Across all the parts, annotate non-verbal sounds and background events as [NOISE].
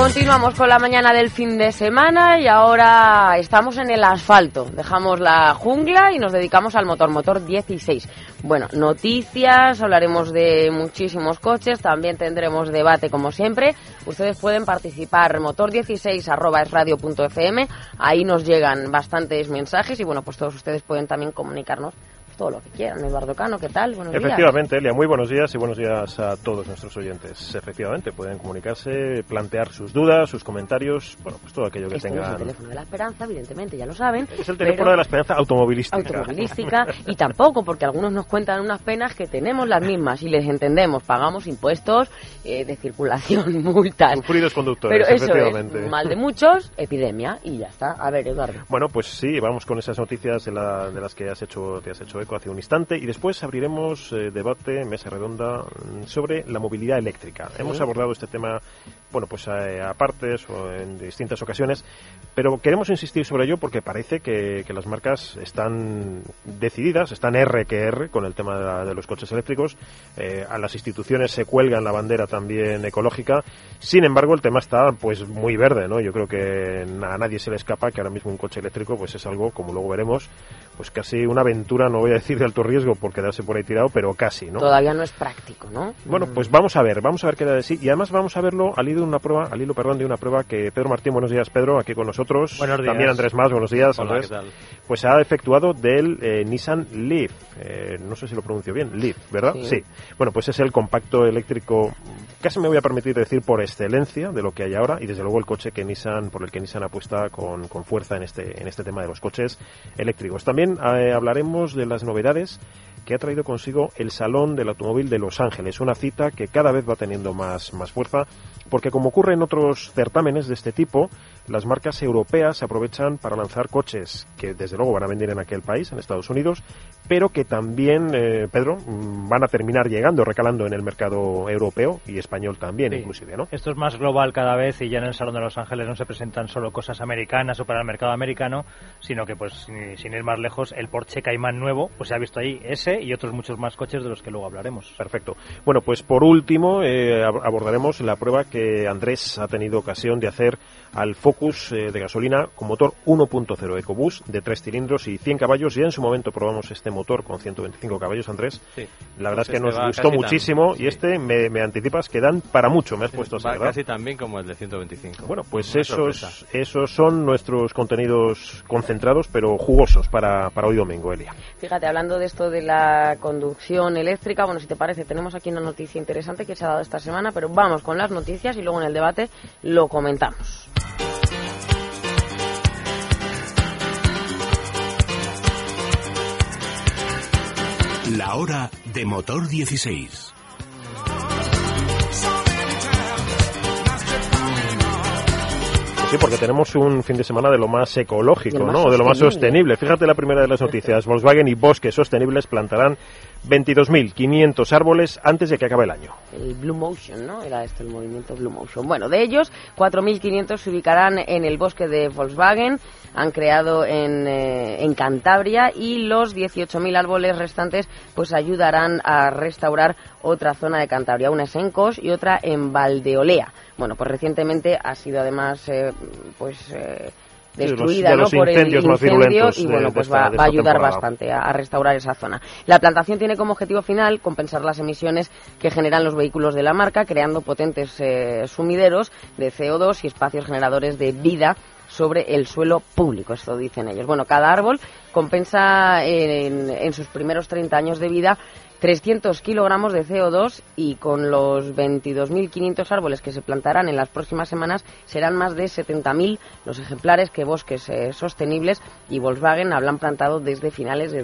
Continuamos con la mañana del fin de semana y ahora estamos en el asfalto. Dejamos la jungla y nos dedicamos al motor, motor 16. Bueno, noticias, hablaremos de muchísimos coches, también tendremos debate como siempre. Ustedes pueden participar, motor16 arroba es radio.fm, ahí nos llegan bastantes mensajes y bueno, pues todos ustedes pueden también comunicarnos todo lo que quieran. Eduardo Cano, ¿qué tal? Buenos Efectivamente, Elia, muy buenos días y buenos días a todos nuestros oyentes. Efectivamente, pueden comunicarse, plantear sus dudas, sus comentarios, bueno, pues todo aquello que este tengan. Es el teléfono de la esperanza, evidentemente, ya lo saben. Es el teléfono de la esperanza automovilística. Automovilística y tampoco, porque algunos nos cuentan unas penas que tenemos las mismas y les entendemos. Pagamos impuestos eh, de circulación, [LAUGHS] multas. Sufridos conductores, Pero eso efectivamente. Es, mal de muchos, epidemia y ya está. A ver, Eduardo. Bueno, pues sí, vamos con esas noticias de, la, de las que has hecho, te has hecho eco hace un instante y después abriremos eh, debate, mesa redonda, mm, sobre la movilidad eléctrica. Hemos abordado este tema, bueno, pues eh, a, partes o en distintas ocasiones, pero queremos insistir sobre ello porque parece que, las marcas están decididas, están R que R con el tema de, los coches eléctricos. Eh, a las instituciones se cuelgan la bandera también ecológica. Sin embargo, el tema está pues muy verde, ¿no? Yo creo que a nadie se le escapa que ahora mismo un coche eléctrico pues es algo, como luego veremos, pues casi una aventura, no voy a decir de alto riesgo por quedarse por ahí tirado, pero casi, ¿no? Todavía no es práctico, ¿no? Bueno, pues vamos a ver, vamos a ver qué da de sí y además vamos a verlo al hilo de una prueba, al hilo, perdón, de una prueba que Pedro Martín, buenos días Pedro, aquí con nosotros. Buenos días. También Andrés Más, buenos días Hola, Andrés. ¿qué tal? Pues se ha efectuado del eh, Nissan Leaf, eh, no sé si lo pronuncio bien, Leaf, ¿verdad? Sí. Bueno, pues es el compacto eléctrico, casi me voy a permitir decir por excelencia de lo que hay ahora y desde luego el coche que Nissan, por el que Nissan apuesta con, con fuerza en este, en este tema de los coches eléctricos. También eh, hablaremos de las novedades que ha traído consigo el Salón del Automóvil de Los Ángeles, una cita que cada vez va teniendo más, más fuerza, porque como ocurre en otros certámenes de este tipo, las marcas europeas se aprovechan para lanzar coches que desde luego van a vender en aquel país, en Estados Unidos, pero que también, eh, Pedro, mm, van a terminar llegando, recalando en el mercado europeo y español también, Sí. inclusive, ¿no? Esto es más global cada vez y ya en el Salón de Los Ángeles no se presentan solo cosas americanas o para el mercado americano, sino que pues sin ir más lejos, el Porsche Cayman nuevo, pues se ha visto ahí ese y otros muchos más coches de los que luego hablaremos. Perfecto. Bueno, pues por último eh, ab- abordaremos la prueba que Andrés ha tenido ocasión de hacer al Focus eh, de gasolina con motor 1.0 EcoBoost de 3 cilindros y 100 caballos. Ya en su momento probamos este motor con 125 caballos, Andrés. Sí. La verdad Pues es que este nos va gustó tan- muchísimo y este me, me anticipas que dan para mucho, me has puesto así, Va ¿verdad? casi tan bien como el de 125. Bueno, pues Una esos, sorpresa. esos son nuestros contenidos concentrados pero jugosos para, para hoy domingo, Elia. Fíjate, hablando de esto de la conducción eléctrica, bueno, si te parece, tenemos aquí una noticia interesante que se ha dado esta semana, pero vamos con las noticias y luego en el debate lo comentamos. La hora de motor 16. Sí, porque tenemos un fin de semana de lo más ecológico, De lo más ¿no? De lo más sostenible. sostenible. Fíjate la primera de las noticias. Volkswagen y Bosques Sostenibles plantarán 22.500 árboles antes de que acabe el año. El Blue Motion, ¿no? Era este el movimiento Blue Motion. Bueno, de ellos, 4.500 se ubicarán en el bosque de Volkswagen, han creado en, eh, en Cantabria y los 18.000 árboles restantes pues ayudarán a restaurar otra zona de Cantabria, una es en Cos y otra en Valdeolea. Bueno, pues recientemente ha sido además eh, pues eh, Sí, de los- destruida de ¿no? por el incendio y bueno pues esta- va, a ayudar temporada. bastante a, a restaurar esa zona. La plantación tiene como objetivo final compensar las emisiones que generan los vehículos de la marca, creando potentes eh, sumideros de CO2 y espacios generadores de vida sobre el suelo público, esto dicen ellos. Bueno, cada árbol compensa en, sus primeros 30 años de vida 300 kilogramos de CO2 y con los 22.500 árboles que se plantarán en las próximas semanas serán más de 70.000 los ejemplares que Bosques eh, Sostenibles y Volkswagen hablan plantado desde finales de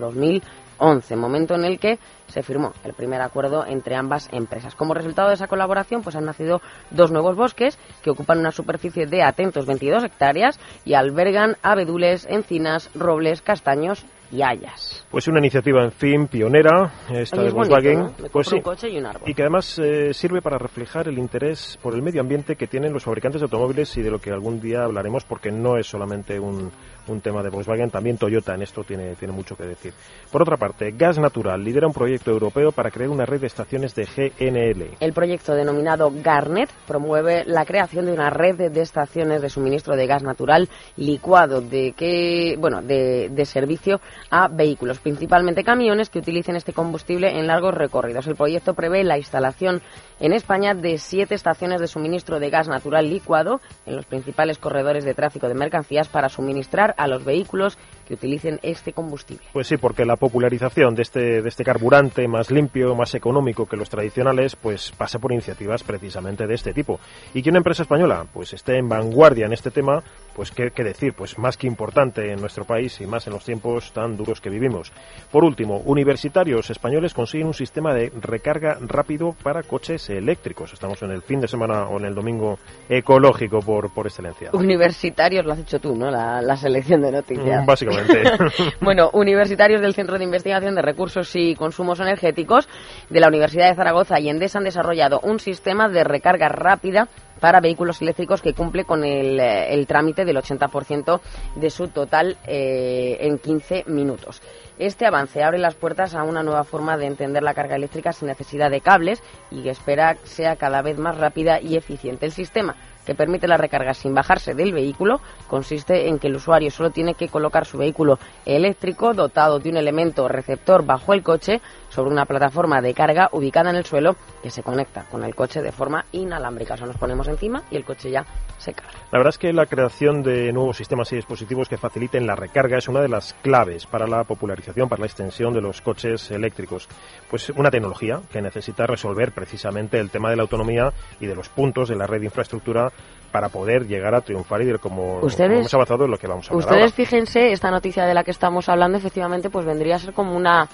2011, momento en el que se firmó el primer acuerdo entre ambas empresas. Como resultado de esa colaboración, pues han nacido dos nuevos bosques que ocupan una superficie de atentos 22 hectáreas y albergan abedules, encinas, robles, castaños y hayas. Pues una iniciativa, en fin, pionera, esta Oye, de bonito, Volkswagen. Pues sí. un coche y un árbol. Y que además eh, sirve para reflejar el interés por el medio ambiente que tienen los fabricantes de automóviles y de lo que algún día hablaremos porque no es solamente un, un tema de Volkswagen, también Toyota en esto tiene, tiene mucho que decir. Por otra parte, Gas Natural lidera un proyecto europeo para crear una red de estaciones de GNL. El proyecto denominado Garnet promueve la creación de una red de- estaciones de suministro de gas natural licuado de que, bueno, de, de servicio a vehículos, principalmente camiones que utilicen este combustible en largos recorridos. El proyecto prevé la instalación en España de siete estaciones de suministro de gas natural licuado en los principales corredores de tráfico de mercancías para suministrar a los vehículos que utilicen este combustible. Pues sí, porque la popularización de este, de este carburante más limpio, más económico que los tradicionales, pues pasa por iniciativas precisamente de este tipo. Y que una empresa española pues esté en vanguardia en este tema, pues qué, qué decir, pues más que importante en nuestro país y más en los tiempos tan duros que vivimos. Por último, universitarios españoles consiguen un sistema de recarga rápido para coches eléctricos. Estamos en el fin de semana o en el domingo ecológico por, por excelencia. Universitarios, lo has hecho tú, ¿no? La, la selección de noticias. Mm, Básicamente. [LAUGHS] Bueno, universitarios del Centro de Investigación de Recursos y Consumos Energéticos de la Universidad de Zaragoza y Endesa han desarrollado un sistema de recarga rápida para vehículos eléctricos que cumple con el, eh, trámite del 80% de su total eh, en 15 minutos. Este avance abre las puertas a una nueva forma de entender la carga eléctrica sin necesidad de cables y que espera sea cada vez más rápida y eficiente. El sistema que permite la recarga sin bajarse del vehículo consiste en que el usuario solo tiene que colocar su vehículo eléctrico dotado de un elemento receptor bajo el coche sobre una plataforma de carga ubicada en el suelo que se conecta con el coche de forma inalámbrica. O nos ponemos encima y el coche ya se carga. La verdad es que la creación de nuevos sistemas y dispositivos que faciliten la recarga es una de las claves para la popularización, para la extensión de los coches eléctricos. Pues una tecnología que necesita resolver precisamente el tema de la autonomía y de los puntos de la red de infraestructura para poder llegar a triunfar y de como, Ustedes- hemos avanzado en lo que vamos a hablar Ustedes ahora. fíjense, esta noticia de la que estamos hablando efectivamente pues vendría a ser como una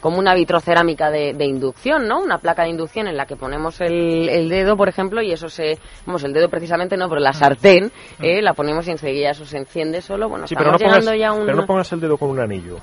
como una vitrocerámica de, de inducción, ¿no? Una placa de inducción en la que ponemos el, el dedo, por ejemplo, y eso se... Vamos, el dedo precisamente no, pero la sartén, eh, la ponemos y enseguida eso se enciende solo. Bueno, Sí, pero no, estamos pongas, llegando ya un... pero no pongas el dedo con un anillo.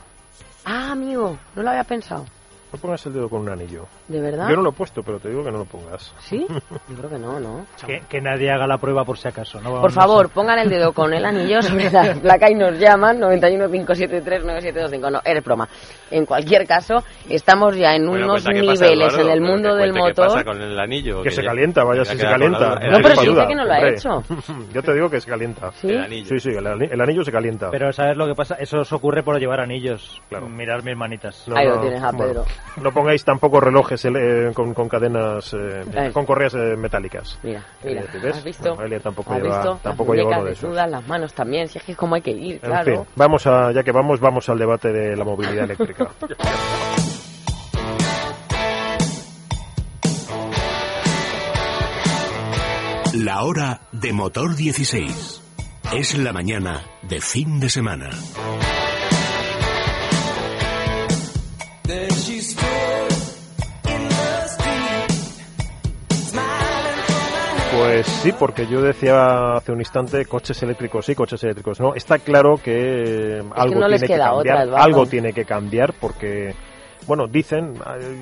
Ah, amigo, no lo había pensado. No pongas el dedo con un anillo. ¿De verdad? Yo no lo he puesto, pero te digo que no lo pongas. ¿Sí? [LAUGHS] Yo creo que no, ¿no? Que, que nadie haga la prueba por si acaso. ¿no? Por No favor, sé. pongan el dedo con el anillo [LAUGHS] sobre la placa y nos llaman 91 573 9725. No, eres broma. En cualquier caso, estamos ya en Bueno, unos qué pasa, niveles Eduardo, en el mundo que del cuente qué motor. pasa con el anillo? Que se calienta, vaya si se la calienta. No, pero anillo- dice que no lo ha hecho. [LAUGHS] Yo te digo que se calienta. ¿Sí? El anillo. Sí, sí, el, ani- el anillo se calienta. Pero ¿sabes lo que pasa? Eso os ocurre por llevar anillos. Claro. Mirar mis manitas. No, Ahí lo tienes a bueno, Pedro. No pongáis tampoco relojes eh, con, con cadenas, eh, con correas eh, metálicas. Mira, mira, Eh, ¿ves? ¿has visto? Bueno, Elia tampoco ¿Has lleva- visto? tampoco las lleva uno de esos. desnudas, las manos también, si es que es como hay que ir, En claro. fin, vamos a, ya que vamos, vamos al debate de la movilidad eléctrica. [LAUGHS] La hora de motor 16. Es la mañana de fin de semana. Pues sí, porque yo decía hace un instante coches eléctricos sí, coches eléctricos no. Está claro que algo no tiene que cambiar, otra, algo tiene que cambiar porque bueno, dicen,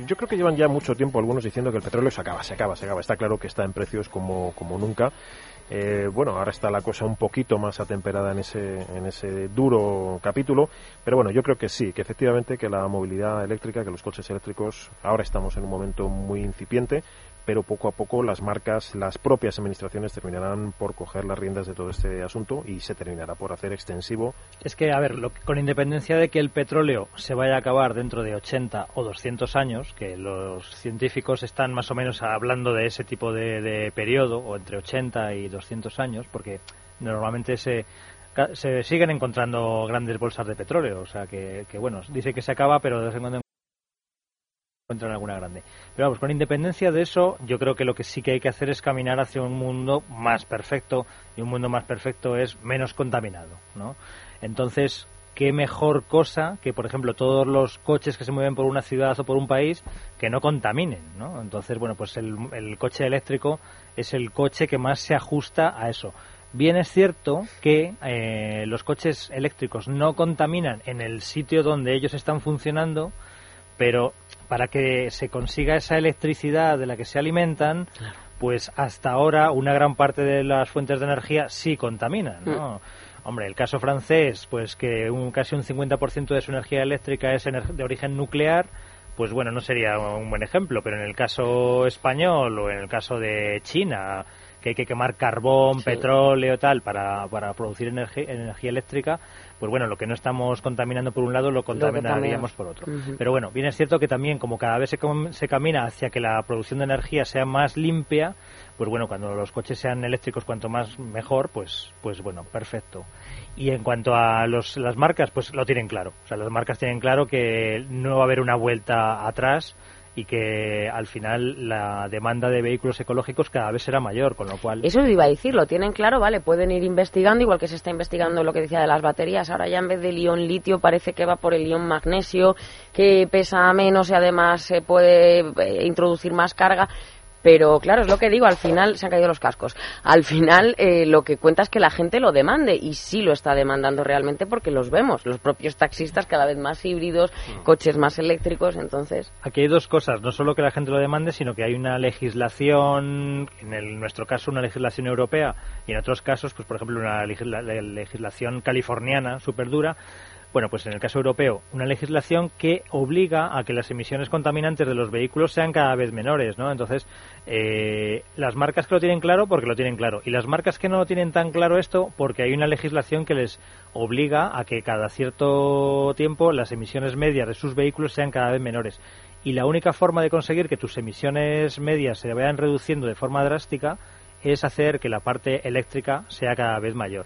yo creo que llevan ya mucho tiempo algunos diciendo que el petróleo se acaba, se acaba, se acaba. Está claro que está en precios como, como nunca. Eh, bueno, ahora está la cosa un poquito más atemperada en ese, en ese duro capítulo, pero bueno, yo creo que sí, que efectivamente que la movilidad eléctrica, que los coches eléctricos, ahora estamos en un momento muy incipiente, pero poco a poco las marcas, las propias administraciones terminarán por coger las riendas de todo este asunto y se terminará por hacer extensivo. Es que, a ver, lo que- con independencia de que el petróleo se vaya a acabar dentro de 80 o 200 años, que los científicos están más o menos hablando de ese tipo de, periodo, o entre 80 y 200 años, porque normalmente se, se siguen encontrando grandes bolsas de petróleo. O sea, que, que, bueno, dice que se acaba, pero de vez en cuando encuentran alguna grande. Pero vamos, con independencia de eso, yo creo que lo que sí que hay que hacer es caminar hacia un mundo más perfecto y un mundo más perfecto es menos contaminado, ¿no? Entonces, qué mejor cosa que, por ejemplo, todos los coches que se mueven por una ciudad o por un país que no contaminen, ¿no? Entonces, bueno, pues el, el coche eléctrico es el coche que más se ajusta a eso. Bien es cierto que eh, los coches eléctricos no contaminan en el sitio donde ellos están funcionando, pero para que se consiga esa electricidad de la que se alimentan, pues hasta ahora una gran parte de las fuentes de energía sí contaminan, ¿no? Hombre, el caso francés, pues que un, casi un 50% de su energía eléctrica es ener- de origen nuclear, pues bueno, no sería un buen ejemplo, pero en el caso español o en el caso de China, que hay que quemar carbón, Sí. petróleo, tal, para, para producir energía eléctrica, pues bueno, lo que no estamos contaminando por un lado lo contaminaríamos por otro. Pero bueno, bien es cierto que también como cada vez se, se camina hacia que la producción de energía sea más limpia, pues bueno, cuando los coches sean eléctricos cuanto más mejor, pues pues bueno, perfecto. Y en cuanto a los, las marcas, pues lo tienen claro. O sea, las marcas tienen claro que no va a haber una vuelta atrás y que al final la demanda de vehículos ecológicos cada vez será mayor, con lo cual... Eso iba a decir, lo tienen claro, vale, pueden ir investigando, igual que se está investigando lo que decía de las baterías, ahora ya en vez del ion litio parece que va por el ion magnesio, que pesa menos y además se puede eh, introducir más carga. Pero claro, es lo que digo, al final se han caído los cascos. Al final eh, lo que cuenta es que la gente lo demande y sí lo está demandando realmente porque los vemos, los propios taxistas cada vez más híbridos, coches más eléctricos, entonces... Aquí hay dos cosas, no solo que la gente lo demande, sino que hay una legislación, en el- nuestro caso una legislación europea y en otros casos, pues por ejemplo una legisla- le- legislación californiana súper dura. Bueno, pues en el caso europeo, una legislación que obliga a que las emisiones contaminantes de los vehículos sean cada vez menores, ¿no? Entonces, eh, las marcas que lo tienen claro, porque lo tienen claro. Y las marcas que no lo tienen tan claro esto, porque hay una legislación que les obliga a que cada cierto tiempo las emisiones medias de sus vehículos sean cada vez menores. Y la única forma de conseguir que tus emisiones medias se vayan reduciendo de forma drástica es hacer que la parte eléctrica sea cada vez mayor.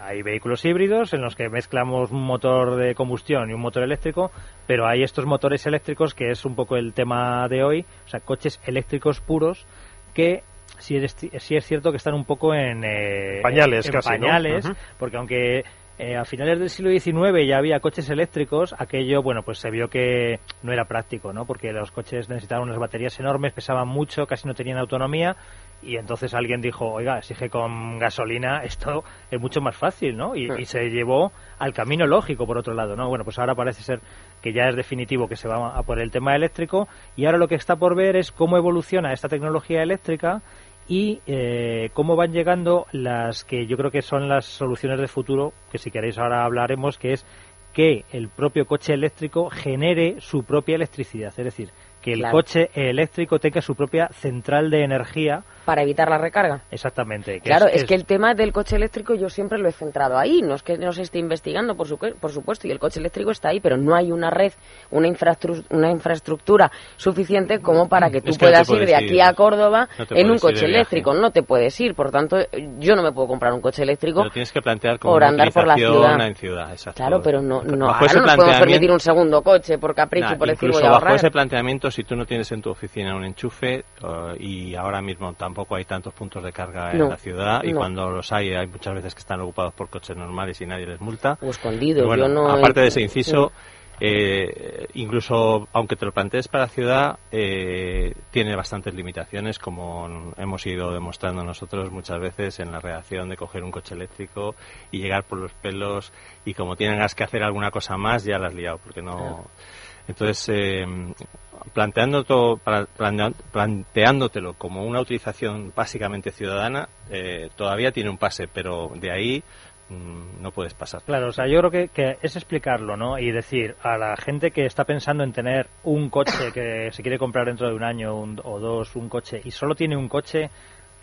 Hay vehículos híbridos en los que mezclamos un motor de combustión y un motor eléctrico, pero hay estos motores eléctricos que es un poco el tema de hoy, o sea, coches eléctricos puros que sí es, sí es cierto que están un poco en eh, Pañales en casi, ¿no? pañales, Ujú. porque aunque eh, a finales del siglo XIX ya había coches eléctricos, aquello, bueno, pues se vio que no era práctico, ¿no? Porque los coches necesitaban unas baterías enormes, pesaban mucho, casi no tenían autonomía, y entonces alguien dijo, oiga, exige con gasolina, [LAUGHS] esto es mucho más fácil, ¿no? Y, y se llevó al camino lógico, por otro lado, ¿no? Bueno, pues ahora parece ser que ya es definitivo que se va a por el tema eléctrico, y ahora lo que está por ver es cómo evoluciona esta tecnología eléctrica y eh, cómo van llegando las que yo creo que son las soluciones de futuro, que si queréis ahora hablaremos, que es que el propio coche eléctrico genere su propia electricidad, es decir, que el Claro. coche eléctrico tenga su propia central de energía, Para evitar la recarga. exactamente. que Claro, es, que el tema del coche eléctrico yo siempre lo he centrado ahí. No es que no se esté investigando, por, su- por supuesto, y el coche eléctrico está ahí, pero no hay una red, una, infrastru- una infraestructura suficiente como para que tú Es que no te puedas ir de aquí a Córdoba No en un coche eléctrico. No te puedes ir. Por tanto, yo no me puedo comprar un coche eléctrico. Lo tienes que plantear como por andar por la ciudad. en ciudad. Claro, pero no, no, Bajo ahora no nos podemos permitir un segundo coche por capricho Nah, por decir voy a bajo ahorrar. ese planteamiento, si tú no tienes en tu oficina un enchufe eh, y ahora mismo tampoco hay tantos puntos de carga en la ciudad y no. cuando los hay hay muchas veces que están ocupados por coches normales y nadie les multa. O escondidos, Bueno, yo no aparte he- de ese inciso, eh, incluso aunque te lo plantees para ciudad, eh, tiene bastantes limitaciones, como hemos ido demostrando nosotros muchas veces en la reacción de coger un coche eléctrico y llegar por los pelos y como tengas que hacer alguna cosa más, ya la has liado, porque no... Entonces, eh, planea- planteándotelo como una utilización básicamente ciudadana, eh, todavía tiene un pase, pero de ahí mm, no puedes pasar. Claro, o sea, yo creo que, que es explicarlo, ¿no? Y decir a la gente que está pensando en tener un coche que se quiere comprar dentro de un año un- o dos, un coche, y solo tiene un coche,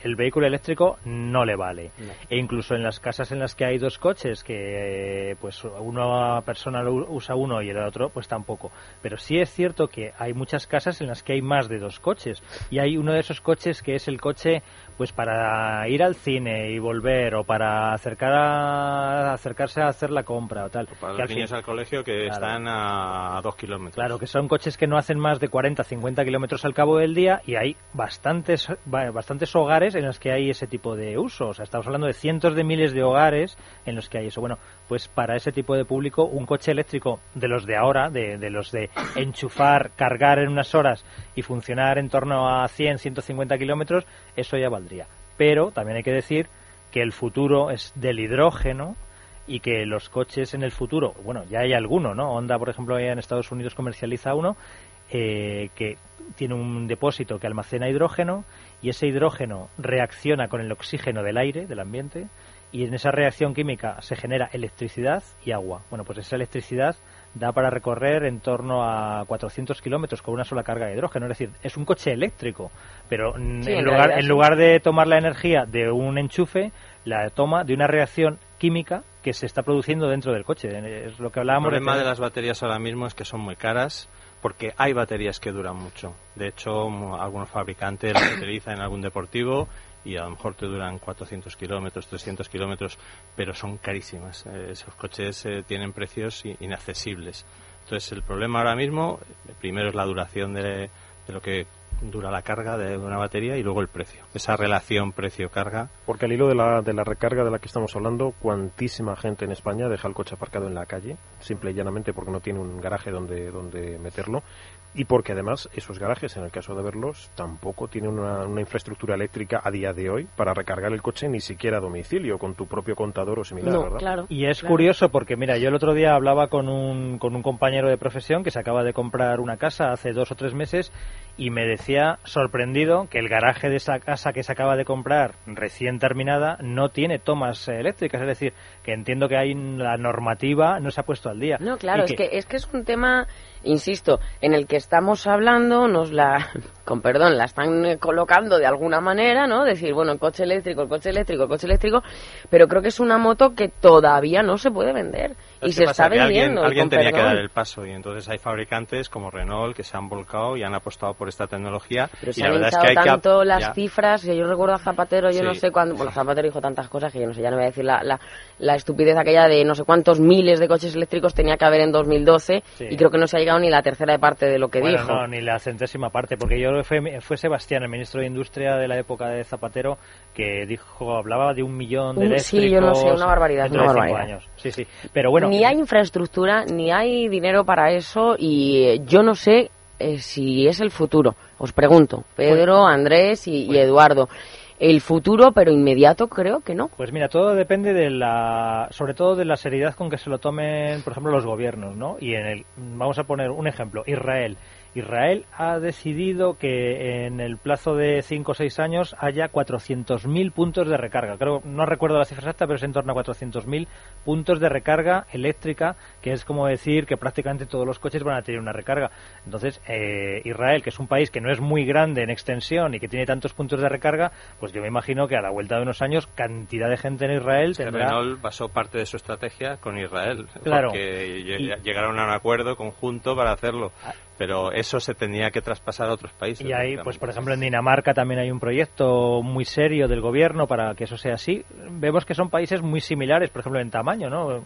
el vehículo eléctrico no le vale. E incluso en las casas en las que hay dos coches, que pues una persona usa uno y el otro, pues tampoco. Pero sí es cierto que hay muchas casas en las que hay más de dos coches. Y hay uno de esos coches que es el coche pues para ir al cine y volver o para acercar a, acercarse a hacer la compra o tal. Para Que al los niños fin- al colegio que Claro. están a dos kilómetros. Claro, que son coches que no hacen más de 40, 50 kilómetros al cabo del día y hay bastantes, ba- bastantes hogares en las que hay ese tipo de uso. O sea, estamos hablando de cientos de miles de hogares en los que hay eso. Bueno, pues para ese tipo de público, un coche eléctrico de los de ahora, de, de los de enchufar, cargar en unas horas y funcionar en torno a 100, 150 kilómetros, eso ya valdría. Pero también hay que decir que el futuro es del hidrógeno y que los coches en el futuro, bueno, ya hay alguno, ¿no? Honda, por ejemplo, en Estados Unidos comercializa uno eh, que tiene un depósito que almacena hidrógeno y ese hidrógeno reacciona con el oxígeno del aire, del ambiente, y en esa reacción química se genera electricidad y agua. Bueno, pues esa electricidad da para recorrer en torno a 400 kilómetros con una sola carga de hidrógeno. Es decir, es un coche eléctrico, pero en, lugar, en lugar de tomar la energía de un enchufe, la toma de una reacción química que se está produciendo dentro del coche. Es lo que hablábamos. El problema de, de las baterías ahora mismo es que son muy caras porque hay baterías que duran mucho. De hecho, algunos fabricantes las utilizan en algún deportivo y a lo mejor te duran 400 kilómetros, 300 kilómetros, pero son carísimas. Eh, esos coches eh, tienen precios inaccesibles. Entonces, el problema ahora mismo, eh, primero es la duración de, de lo que dura la carga de una batería y luego el precio. Esa relación precio-carga. Porque al hilo de la, de la recarga de la que estamos hablando, cuantísima gente en España deja el coche aparcado en la calle, simple y llanamente porque no tiene un garaje donde, donde meterlo y porque además esos garajes, en el caso de verlos, tampoco tienen una, infraestructura eléctrica a día de hoy para recargar el coche ni siquiera a domicilio, con tu propio contador o similar, ¿verdad? Claro, y es curioso porque, mira, yo el otro día hablaba con un, con un compañero de profesión que se acaba de comprar una casa hace dos o tres meses y me decía, sorprendido, que el garaje de esa casa que se acaba de comprar, recién terminada, no tiene tomas eléctricas. Es decir, que entiendo que hay la normativa no se ha puesto al día. No, claro, es, que, es que es un tema insisto, en el que estamos hablando, nos la, [LAUGHS] con perdón, la están colocando de alguna manera, ¿no? Decir, bueno, el coche eléctrico, el coche eléctrico, el coche eléctrico, pero creo que es una moto que todavía no se puede vender y se está vendiendo. Alguien, tenía que dar el paso y entonces hay fabricantes como Renault que se han volcado y han apostado por esta tecnología. Pero y se han verdad tanto las cifras, yo recuerdo a Zapatero, yo no sé cuándo, bueno, [LAUGHS] Zapatero dijo tantas cosas que yo no sé, ya no voy a decir la, la, la estupidez aquella de no sé cuántos miles de coches eléctricos tenía que haber en 2012 y creo que no se ha llegado ni la tercera parte de lo que bueno, dijo. No, ni la centésima parte, porque yo fue, fue Sebastián, el ministro de Industria de la época de Zapatero, que dijo, hablaba de un millón de eléctricos. Sí, yo no sé, una barbaridad. Una barbaridad. Años. Sí, sí. Pero bueno. Ni hay infraestructura, ni hay dinero para eso, y yo no sé eh, si es el futuro. Os pregunto, Pedro, Andrés y, y Eduardo el futuro, pero inmediato creo que no. Pues mira, todo depende de la, sobre todo de la seriedad con que se lo tomen, por ejemplo, los gobiernos, ¿no? Y en el, vamos a poner un ejemplo, Israel. Israel ha decidido que en el plazo de 5 o 6 años haya 400.000 puntos de recarga. Creo, no recuerdo la cifra exacta, pero es en torno a 400.000 puntos de recarga eléctrica, que es como decir que prácticamente todos los coches van a tener una recarga. Entonces, eh, Israel, que es un país que no es muy grande en extensión y que tiene tantos puntos de recarga, pues yo me imagino que a la vuelta de unos años cantidad de gente en Israel tendrá... Renault basó parte de su estrategia con Israel, claro. porque llegaron a un acuerdo conjunto para hacerlo. Pero eso se tenía que traspasar a otros países. Y ahí, pues por ejemplo, en Dinamarca también hay un proyecto muy serio del gobierno para que eso sea así. Vemos que son países muy similares, por ejemplo, en tamaño, ¿no?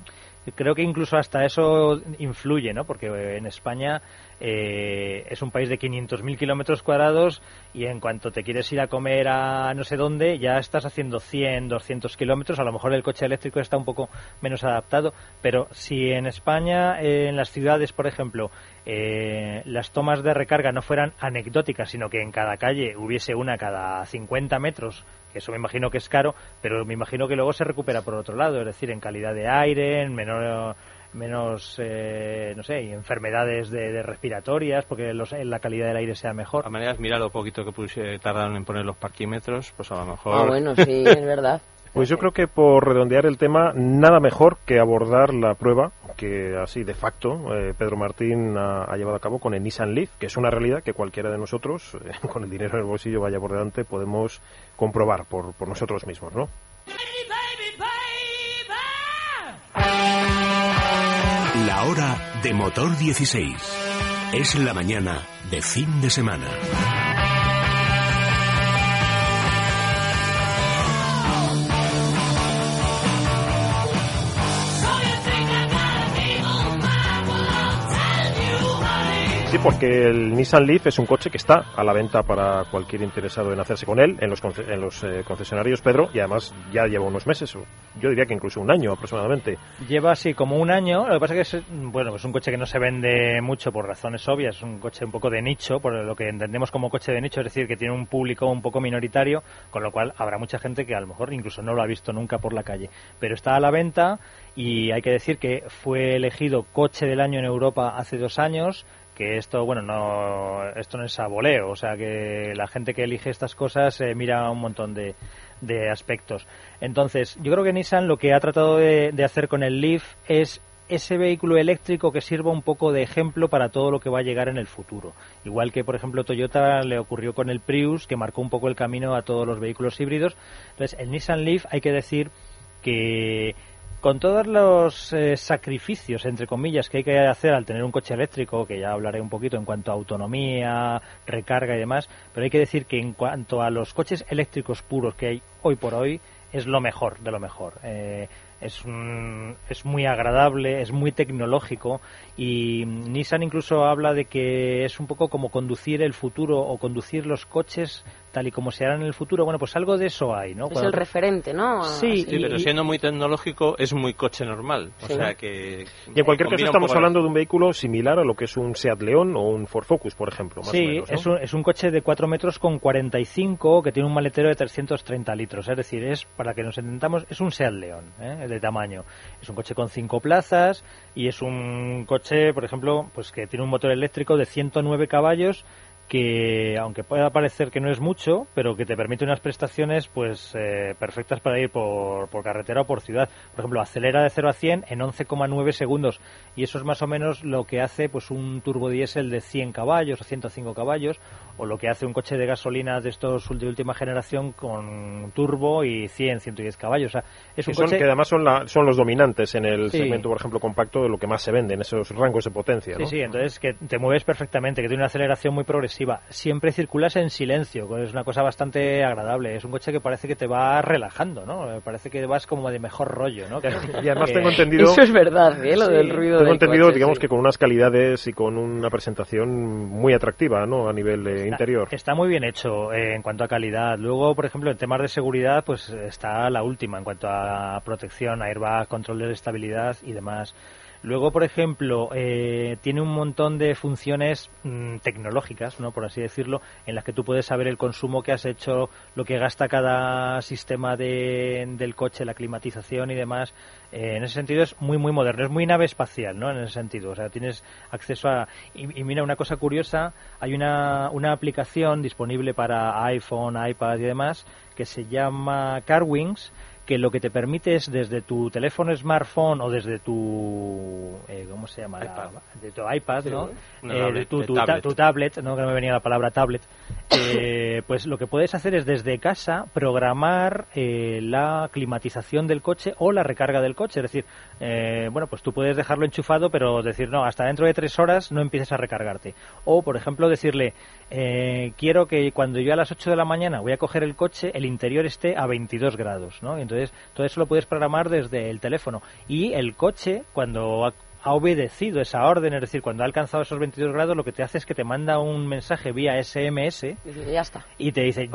Creo que incluso hasta eso influye, ¿no? Porque en España eh, es un país de 500.000 kilómetros cuadrados y en cuanto te quieres ir a comer a no sé dónde, ya estás haciendo 100, 200 kilómetros. A lo mejor el coche eléctrico está un poco menos adaptado, pero si en España, eh, en las ciudades, por ejemplo, eh, las tomas de recarga no fueran anecdóticas, sino que en cada calle hubiese una cada 50 metros, eso me imagino que es caro, pero me imagino que luego se recupera por otro lado, es decir, en calidad de aire, en menor menos, eh, no sé, enfermedades de, respiratorias, porque los, la calidad del aire sea mejor. A maneras, mira lo poquito que tardaron en poner los parquímetros, pues a lo mejor... Ah, bueno, sí, [LAUGHS] es verdad. Pues yo creo que por redondear el tema, nada mejor que abordar la prueba que así de facto eh, Pedro Martín ha, llevado a cabo con el Nissan Leaf, que es una realidad que cualquiera de nosotros, [LAUGHS] eh, con el dinero en el bolsillo vaya por delante, podemos comprobar por, por nosotros mismos, ¿no? La hora de motor 16. Es la mañana de fin de semana. Sí, porque el Nissan Leaf es un coche que está a la venta para cualquier interesado en hacerse con él en los, en los eh, concesionarios, Pedro, y además ya lleva unos meses, o yo diría que incluso un año aproximadamente. Lleva así como un año, lo que pasa que es, bueno, es un coche que no se vende mucho por razones obvias, es un coche un poco de nicho, por lo que entendemos como coche de nicho, es decir, que tiene un público un poco minoritario, con lo cual habrá mucha gente que a lo mejor incluso no lo ha visto nunca por la calle, pero está a la venta y hay que decir que fue elegido coche del año en Europa hace dos años, que esto, bueno, no, esto no es saboleo, o sea que la gente que elige estas cosas eh, mira un montón de, de, aspectos. Entonces, yo creo que Nissan lo que ha tratado de, de, hacer con el Leaf es ese vehículo eléctrico que sirva un poco de ejemplo para todo lo que va a llegar en el futuro. Igual que, por ejemplo, Toyota le ocurrió con el Prius, que marcó un poco el camino a todos los vehículos híbridos. Entonces, el Nissan Leaf hay que decir que con todos los eh, sacrificios, entre comillas, que hay que hacer al tener un coche eléctrico, que ya hablaré un poquito en cuanto a autonomía, recarga y demás, pero hay que decir que en cuanto a los coches eléctricos puros que hay hoy por hoy, es lo mejor de lo mejor. Eh, es, un, es muy agradable, es muy tecnológico y Nissan incluso habla de que es un poco como conducir el futuro o conducir los coches tal y como se harán en el futuro. Bueno, pues algo de eso hay, ¿no? Es el referente, ¿no? Sí, pero siendo muy tecnológico es muy coche normal. O sea que... Y en cualquier caso estamos hablando de un vehículo similar a lo que es un Seat León o un Ford Focus, por ejemplo. Más sí, o menos, ¿no? es, un, es un coche de 4 metros con 45 que tiene un maletero de 330 litros. Es decir, es, para que nos entendamos, es un Seat León ¿eh? De tamaño. Es un coche con 5 plazas y es un coche, por ejemplo, pues que tiene un motor eléctrico de 109 caballos que aunque pueda parecer que no es mucho, pero que te permite unas prestaciones pues eh, perfectas para ir por, por, carretera o por ciudad. Por ejemplo, acelera de 0 a 100 en 11,9 segundos y eso es más o menos lo que hace pues un turbo diésel de 100 caballos o 105 caballos o lo que hace un coche de gasolina de estos de última generación con turbo y 100, 110 caballos. O sea, es un son, coche... que además son, la, son los dominantes en el sí. segmento, por ejemplo, compacto de lo que más se vende en esos rangos de potencia. Sí, ¿no? sí, entonces que te mueves perfectamente, que tiene una aceleración muy progresiva siempre circulas en silencio, es una cosa bastante agradable. Es un coche que parece que te va relajando, ¿no? Parece que vas como de mejor rollo, ¿no? [LAUGHS] y además tengo entendido... Eso es verdad, ¿eh? Lo sí, del ruido Tengo del entendido, coche, digamos, sí. que con unas calidades y con una presentación muy atractiva, ¿no? A nivel eh, está, interior. Está muy bien hecho eh, en cuanto a calidad. Luego, por ejemplo, en temas de seguridad, pues está la última en cuanto a protección, airbag, control de estabilidad y demás. Luego, por ejemplo, eh, tiene un montón de funciones mmm, tecnológicas, ¿no? por así decirlo, en las que tú puedes saber el consumo que has hecho, lo que gasta cada sistema de, del coche, la climatización y demás. Eh, en ese sentido es muy, muy moderno. Es muy nave espacial, ¿no? En ese sentido. O sea, tienes acceso a... Y, y mira, una cosa curiosa, hay una, una aplicación disponible para iPhone, iPad y demás que se llama CarWings que lo que te permite es desde tu teléfono smartphone o desde tu eh, ¿cómo se llama? iPad. de tu iPad, ¿no? Una Eh, tablet, tu, de tu, tablet. ta- tu tablet, no que no me venía la palabra tablet. Eh, [LAUGHS] pues lo que puedes hacer es desde casa programar eh, la climatización del coche o la recarga del coche. Es decir, eh, bueno, pues tú puedes dejarlo enchufado, pero decir, no, hasta dentro de tres horas no empieces a recargarte. O, por ejemplo, decirle, eh, quiero que cuando yo a las 8 de la mañana voy a coger el coche, el interior esté a 22 grados, ¿no? Y entonces todo eso lo puedes programar desde el teléfono. Y el coche, cuando ha, ha obedecido esa orden, es decir, cuando ha alcanzado esos 22 grados, lo que te hace es que te manda un mensaje vía SMS Dice, Ya está. y te dice,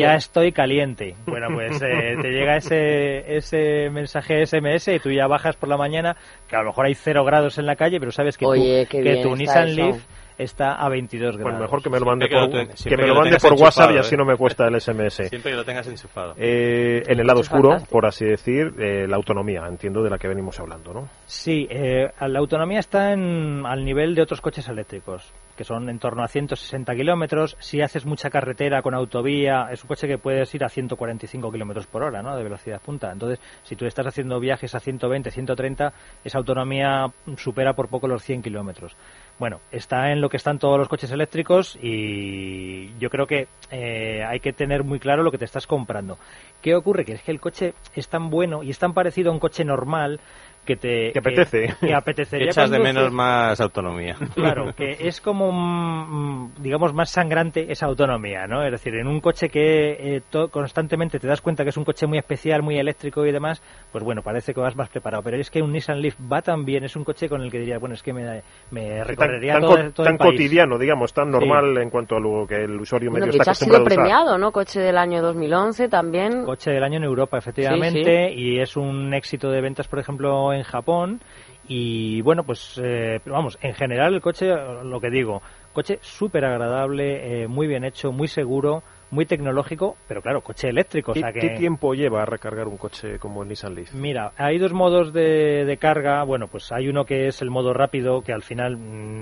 ya, estoy caliente. Bueno, pues eh, te llega ese, ese mensaje SMS y tú ya bajas por la mañana, que a lo mejor hay cero grados en la calle, pero sabes que Oye, tu, qué que tu Nissan eso. Leaf está a 22 grados. Bueno, mejor que me lo mande Siempre por, que lo te- que siempre me lo mande por WhatsApp y así ¿eh? no me cuesta el SMS. [LAUGHS] Siempre que lo tengas enchufado. Eh, en el lado oscuro, fantástico. por así decir, eh, la autonomía, entiendo de la que venimos hablando, ¿no? Sí, eh, la autonomía está en, al nivel de otros coches eléctricos, que son en torno a 160 kilómetros. Si haces mucha carretera con autovía, es un coche que puedes ir a 145 kilómetros por hora, ¿no? De velocidad punta. Entonces, si tú estás haciendo viajes a 120, 130, esa autonomía supera por poco los 100 kilómetros. Bueno, está en lo que están todos los coches eléctricos y yo creo que eh, hay que tener muy claro lo que te estás comprando. ¿Qué ocurre? Que es que el coche es tan bueno y es tan parecido a un coche normal que te que apetece que, apetecería [LAUGHS] echas de menos más autonomía Claro, que es como, mm, digamos, más sangrante esa autonomía, ¿no? Es decir, en un coche que eh, to- constantemente te das cuenta que es un coche muy especial, muy eléctrico y demás, pues bueno, parece que vas más preparado. Pero es que un Nissan Leaf va tan bien, es un coche con el que diría, bueno, es que me, me tan, recorrería tan todo, el- todo tan el país. cotidiano digamos tan normal en cuanto a lo que el usuario Bueno, medio que está ha sido acostumbrado a usar. premiado, ¿no? Coche del año 2011 también. Coche del año en Europa, efectivamente, y es un éxito de ventas, por ejemplo, en Japón. Y bueno, pues eh, vamos, en general el coche, lo que digo, coche súper agradable, eh, muy bien hecho, muy seguro, muy tecnológico, pero claro, coche eléctrico. O ¿Qué, sea que... qué tiempo lleva a recargar un coche como el Nissan Leaf? Mira, hay dos modos de, de carga. Bueno, pues hay uno que es el modo rápido, que al final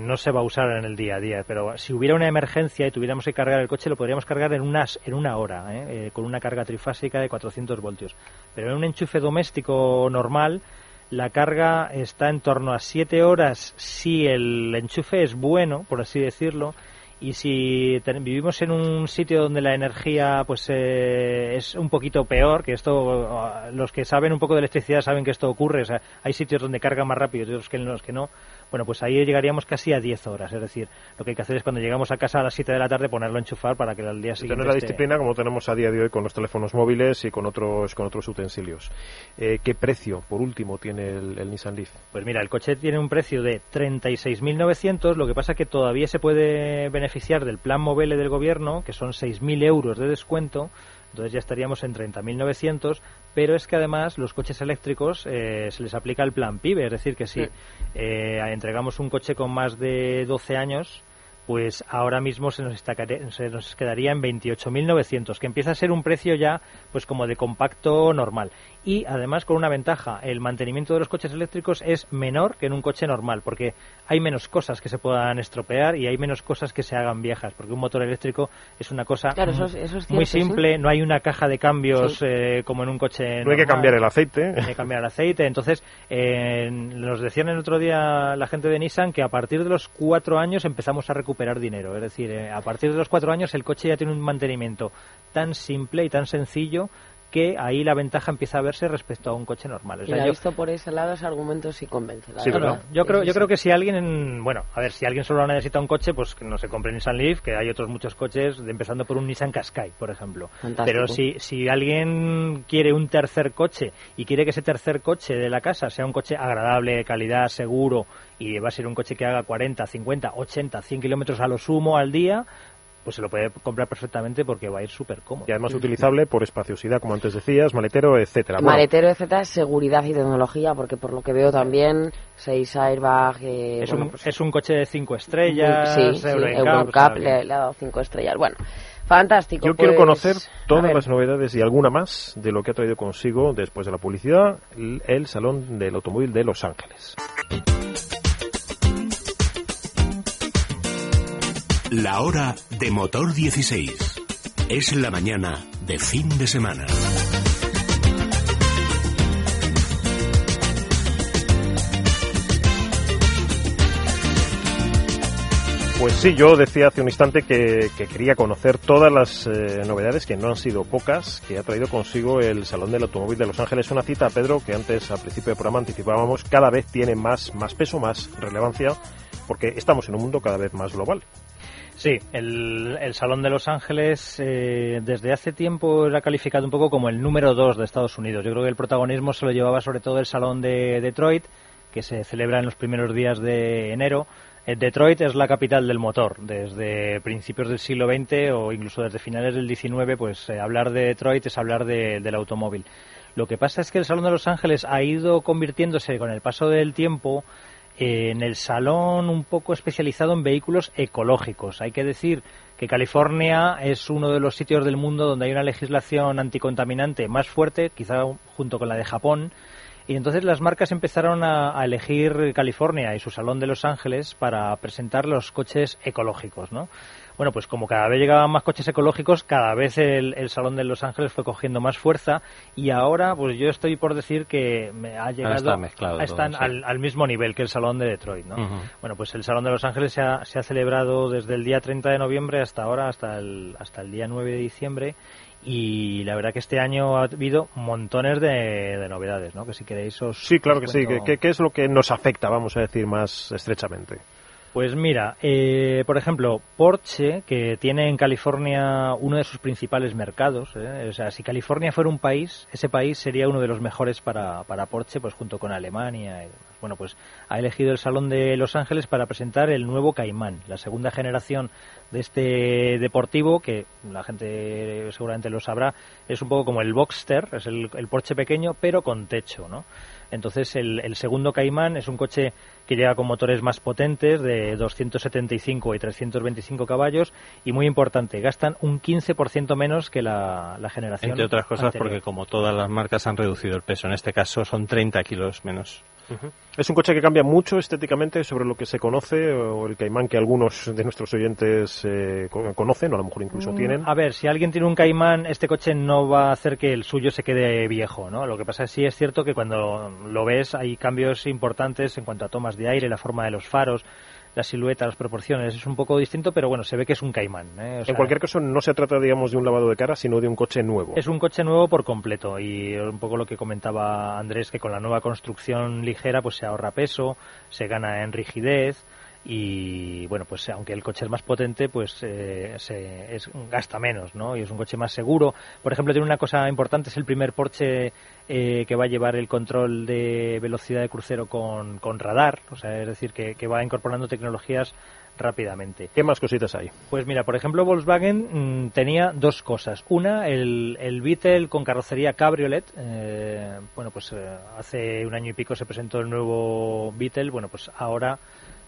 no se va a usar en el día a día. Pero si hubiera una emergencia y tuviéramos que cargar el coche, lo podríamos cargar en, unas, en una hora, ¿eh? Eh, con una carga trifásica de 400 voltios. Pero en un enchufe doméstico normal, la carga está en torno a 7 horas si el enchufe es bueno, por así decirlo. Y si vivimos en un sitio donde la energía pues eh, es un poquito peor, que esto ah, los que saben un poco de electricidad saben que esto ocurre, o sea, hay sitios donde carga más rápido y otros que en los que no, bueno, pues ahí llegaríamos casi a 10 horas, es decir, lo que hay que hacer es cuando llegamos a casa a las 7 de la tarde ponerlo a enchufar para que al día siguiente tener la esté- disciplina como tenemos a día de hoy con los teléfonos móviles y con otros con otros utensilios. Eh, ¿Qué precio, por último, tiene el, el Nissan Leaf? Pues mira, el coche tiene un precio de 36.900, lo que pasa que todavía se puede beneficiar del plan Mobile del gobierno, que son 6.000 euros de descuento, entonces ya estaríamos en 30.900, pero es que además los coches eléctricos eh, se les aplica el plan PIB, es decir, que si eh, entregamos un coche con más de 12 años, pues ahora mismo se nos, estacaré- se nos quedaría en 28.900, que empieza a ser un precio ya pues como de compacto normal. Y además con una ventaja, el mantenimiento de los coches eléctricos es menor que en un coche normal, porque hay menos cosas que se puedan estropear y hay menos cosas que se hagan viejas, porque un motor eléctrico es una cosa Claro, eso es- eso es muy simple, no hay una caja de cambios Sí. eh, como en un coche No hay que normal cambiar el aceite. hay que cambiar el aceite. Entonces, eh, nos decían el otro día la gente de Nissan que a partir de los cuatro años empezamos a recuperar dinero. Es decir, eh, a partir de los cuatro años el coche ya tiene un mantenimiento tan simple y tan sencillo que ahí la ventaja empieza a verse respecto a un coche normal. O sea, Mira, yo- visto por ese lado, ese argumento sí convence. la Sí, verdad. ¿verdad? yo creo, yo creo que si alguien, bueno, a ver, si alguien solo necesita un coche, pues que no se compre Nissan Leaf, que hay otros muchos coches, empezando por un Nissan Qashqai, por ejemplo. Fantástico. Pero si, si alguien quiere un tercer coche y quiere que ese tercer coche de la casa sea un coche agradable, de calidad, seguro, y va a ser un coche que haga 40, 50, 80, 100 kilómetros a lo sumo al día, pues se lo puede comprar perfectamente porque va a ir súper cómodo. Y además utilizable por espaciosidad, como antes decías, maletero, etcétera. Bueno, Maletero, etcétera, seguridad y tecnología, porque por lo que veo también, seis airbag... eh, es, bueno, un, pues, es un coche de cinco estrellas, sí, sí, NCAP, Euroncap le, le ha dado cinco estrellas. Bueno, fantástico. yo quiero pues, conocer todas las novedades y alguna más de lo que ha traído consigo, después de la publicidad, el, el Salón del Automóvil de Los Ángeles. La hora de motor 16. Es la mañana de fin de semana. Pues sí, yo decía hace un instante que, que quería conocer todas las eh, novedades, que no han sido pocas, que ha traído consigo el Salón del Automóvil de Los Ángeles. Una cita, Pedro, que antes, al principio del programa, anticipábamos, cada vez tiene más, más peso, más relevancia, porque estamos en un mundo cada vez más global. Sí, el, el Salón de Los Ángeles eh, desde hace tiempo era calificado un poco como el número dos de Estados Unidos. Yo creo que el protagonismo se lo llevaba sobre todo el Salón de Detroit, que se celebra en los primeros días de enero. Eh, Detroit es la capital del motor. Desde principios del siglo XX o incluso desde finales del XIX, pues eh, hablar de Detroit es hablar de- del automóvil. Lo que pasa es que el Salón de Los Ángeles ha ido convirtiéndose con el paso del tiempo en el salón un poco especializado en vehículos ecológicos. Hay que decir que California es uno de los sitios del mundo donde hay una legislación anticontaminante más fuerte, quizá junto con la de Japón, y entonces las marcas empezaron a, elegir California y su salón de Los Ángeles para presentar los coches ecológicos, ¿no? Bueno, pues como cada vez llegaban más coches ecológicos, cada vez el, el salón de Los Ángeles fue cogiendo más fuerza y ahora, pues yo estoy por decir que me ha llegado, está mezclado todo, están sí. al, al mismo nivel que el salón de Detroit, ¿no? Bueno, pues el salón de Los Ángeles se ha, se ha celebrado desde el día 30 de noviembre hasta ahora, hasta el, hasta el día 9 de diciembre y la verdad que este año ha habido montones de, novedades, ¿no? Que si queréis os... Sí, claro que sí. ¿Qué, ¿Qué, es lo que nos afecta, vamos a decir, más estrechamente? Pues mira, eh, por ejemplo, Porsche, que tiene en California uno de sus principales mercados, eh, o sea, si California fuera un país, ese país sería uno de los mejores para, para Porsche, pues junto con Alemania y demás. Bueno, pues ha elegido el Salón de Los Ángeles para presentar el nuevo Caimán, la segunda generación de este deportivo, que la gente seguramente lo sabrá, es un poco como el Boxster, es el, el Porsche pequeño, pero con techo, ¿no? Entonces, el, segundo Caimán es un coche que llega con motores más potentes de 275 y 325 caballos y muy importante, gastan un 15% menos que la, generación. Entre otras cosas anterior. porque como todas las marcas han reducido el peso, en este caso son 30 kilos menos. Es un coche que cambia mucho estéticamente sobre lo que se conoce o el Caimán que algunos de nuestros oyentes eh, conocen o a lo mejor incluso Mm, tienen. A ver, si alguien tiene un Caimán, este coche no va a hacer que el suyo se quede viejo, ¿no? Lo que pasa es sí es cierto que cuando lo ves hay cambios importantes en cuanto a tomas de aire, la forma de los faros, la silueta, las proporciones, es un poco distinto, pero bueno, se ve que es un Caimán. ¿eh? En sea, cualquier caso, no se trata, digamos, de un lavado de cara, sino de un coche nuevo. Es un coche nuevo por completo y un poco lo que comentaba Andrés, que con la nueva construcción ligera pues se ahorra peso, se gana en rigidez y bueno, pues aunque el coche es más potente, pues eh, se, es, gasta menos, ¿no? Y es un coche más seguro. Por ejemplo, tiene una cosa importante, es el primer Porsche eh, que va a llevar el control de velocidad de crucero con, con radar, o sea, es decir, que, que va incorporando tecnologías rápidamente. ¿Qué más cositas hay? Pues mira, por ejemplo, Volkswagen mmm, tenía dos cosas. Una, el, el Beetle con carrocería Cabriolet. Eh, bueno, pues eh, hace un año y pico se presentó el nuevo Beetle. Bueno, pues ahora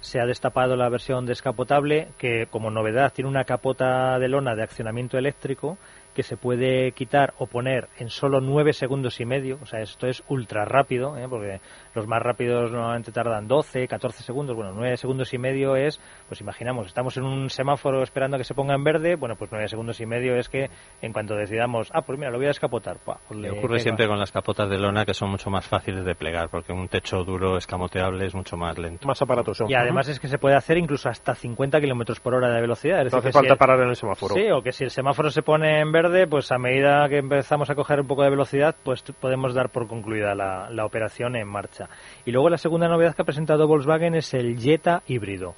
se ha destapado la versión descapotable que, como novedad, tiene una capota de lona de accionamiento eléctrico que se puede quitar o poner en solo 9 segundos y medio. O sea, esto es ultra rápido, ¿eh? porque los más rápidos normalmente tardan 12, 14 segundos. Bueno, 9 segundos y medio es, pues imaginamos, estamos en un semáforo esperando a que se ponga en verde. Bueno, pues 9 segundos y medio es que en cuanto decidamos, ah, pues mira, lo voy a descapotar. Pues le ocurre siempre con las capotas de lona que son mucho más fáciles de plegar, porque un techo duro, escamoteable, es mucho más lento. Más aparatoso. Y además es que se puede hacer incluso hasta 50 kilómetros por hora de velocidad. Es no decir, hace falta si el, parar en el semáforo. Sí, o que si el semáforo se pone en verde, pues a medida que empezamos a coger un poco de velocidad, pues podemos dar por concluida la, la operación en marcha. Y luego la segunda novedad que ha presentado Volkswagen es el Jetta híbrido.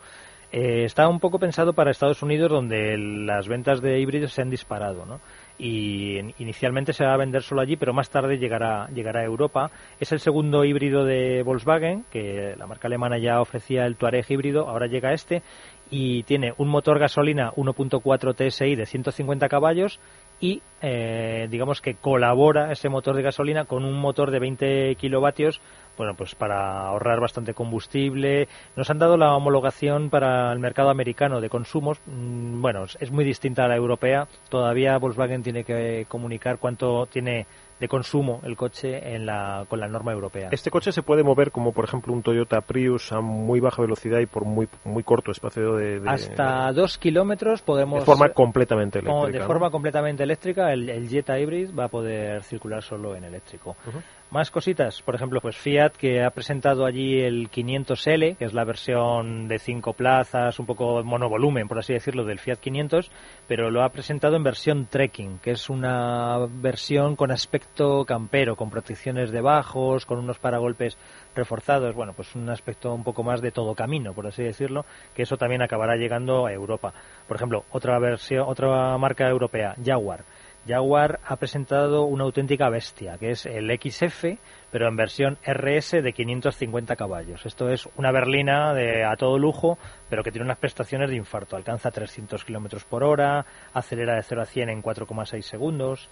Eh, está un poco pensado para Estados Unidos, donde las ventas de híbridos se han disparado, ¿no? y inicialmente se va a vender solo allí, pero más tarde llegará, llegará a Europa. Es el segundo híbrido de Volkswagen, que la marca alemana ya ofrecía el Touareg híbrido, ahora llega este y tiene un motor gasolina 1.4 TSI de 150 caballos y eh, digamos que colabora ese motor de gasolina con un motor de 20 kilovatios bueno, pues para ahorrar bastante combustible. Nos han dado la homologación para el mercado americano de consumos. Bueno, es muy distinta a la europea. Todavía Volkswagen tiene que comunicar cuánto tiene de consumo el coche en la, con la norma europea. Este coche se puede mover como, por ejemplo, un Toyota Prius a muy baja velocidad y por muy muy corto espacio de... de Hasta dos kilómetros podemos... De forma completamente eléctrica. De ¿no? forma completamente eléctrica, el, el, Jetta Hybrid va a poder circular solo en eléctrico. Uh -huh. Más cositas, por ejemplo, pues Fiat que ha presentado allí el 500L, que es la versión de cinco plazas, un poco monovolumen, por así decirlo, del Fiat 500, pero lo ha presentado en versión trekking, que es una versión con aspecto campero, con protecciones de bajos, con unos paragolpes reforzados, bueno, pues un aspecto un poco más de todo camino, por así decirlo, que eso también acabará llegando a Europa. Por ejemplo, otra versión, otra marca europea, Jaguar. Jaguar ha presentado una auténtica bestia, que es el XF, pero en versión RS de 550 caballos. Esto es una berlina de, a todo lujo, pero que tiene unas prestaciones de infarto. Alcanza 300 kilómetros por hora, acelera de 0 a 100 en 4,6 segundos.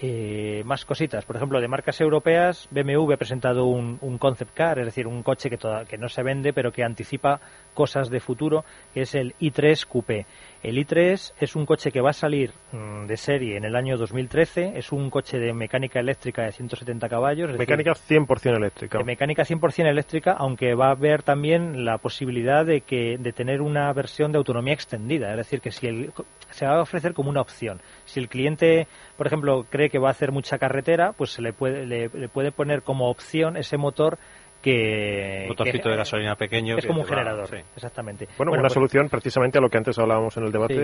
Eh, más cositas, por ejemplo, de marcas europeas, BMW ha presentado un, un concept car, es decir, un coche que, toda, que no se vende, pero que anticipa cosas de futuro, que es el i3 Coupé. El i3 es un coche que va a salir mmm, de serie en el año 2013, es un coche de mecánica eléctrica de 170 caballos. Es mecánica decir, 100% eléctrica. De mecánica 100% eléctrica, aunque va a haber también la posibilidad de, que, de tener una versión de autonomía extendida, es decir, que si el, se va a ofrecer como una opción. Si el cliente, por ejemplo, cree que va a hacer mucha carretera, pues se le puede, le, puede poner como opción ese motor que... Motorcito de gasolina pequeño. Es como un generador, exactamente. Bueno, una pues solución precisamente a lo que antes hablábamos en el debate,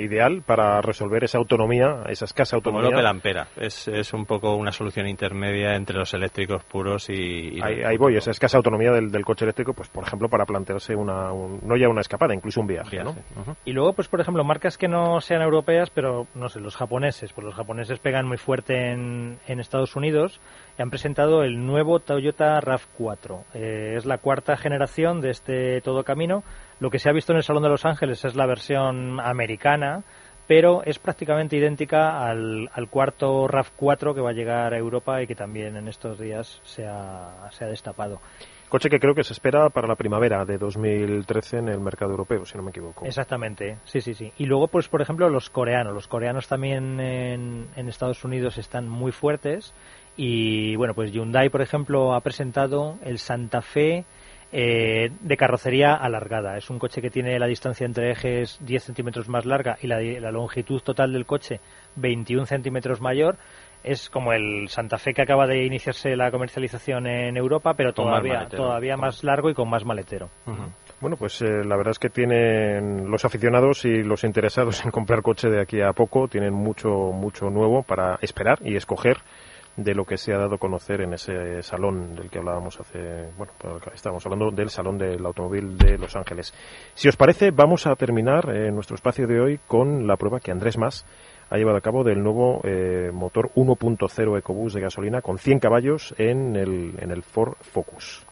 ideal para resolver esa autonomía, esa escasa autonomía. Como lo que la Ampera. Es, es un poco una solución intermedia entre los eléctricos puros y... ahí, voy, esa escasa autonomía del, del, coche eléctrico, pues por ejemplo, para plantearse una, no ya una escapada, incluso un viaje, ¿no? Y luego, pues por ejemplo, marcas que no sean europeas, pero no sé, los japoneses, pues los japoneses pegan muy fuerte en, en Estados Unidos han presentado el nuevo Toyota RAV4. Eh, es la cuarta generación de este todo camino. Lo que se ha visto en el Salón de Los Ángeles es la versión americana, pero es prácticamente idéntica al, cuarto RAV4 que va a llegar a Europa y que también en estos días se ha, se ha destapado. Coche que creo que se espera para la primavera de 2013 en el mercado europeo, si no me equivoco. Exactamente, sí, sí, sí. Y luego, pues, por ejemplo, los coreanos. Los coreanos también en, en Estados Unidos están muy fuertes. Y bueno, pues Hyundai, por ejemplo, ha presentado el Santa Fe eh, de carrocería alargada. Es un coche que tiene la distancia entre ejes 10 centímetros más larga y la, la longitud total del coche 21 centímetros mayor es como el Santa Fe que acaba de iniciarse la comercialización en Europa, pero todavía, más todavía más largo y con más maletero. Bueno, pues eh, la verdad es que tienen los aficionados y los interesados en comprar coche de aquí a poco, tienen mucho, mucho nuevo para esperar y escoger de lo que se ha dado a conocer en ese salón del que hablábamos hace, bueno, estábamos hablando del salón del automóvil de Los Ángeles. Si os parece, vamos a terminar eh, nuestro espacio de hoy con la prueba que Andrés Más ha llevado a cabo del nuevo eh, motor 1.0 EcoBoost de gasolina con 100 caballos en el, en el Ford Focus.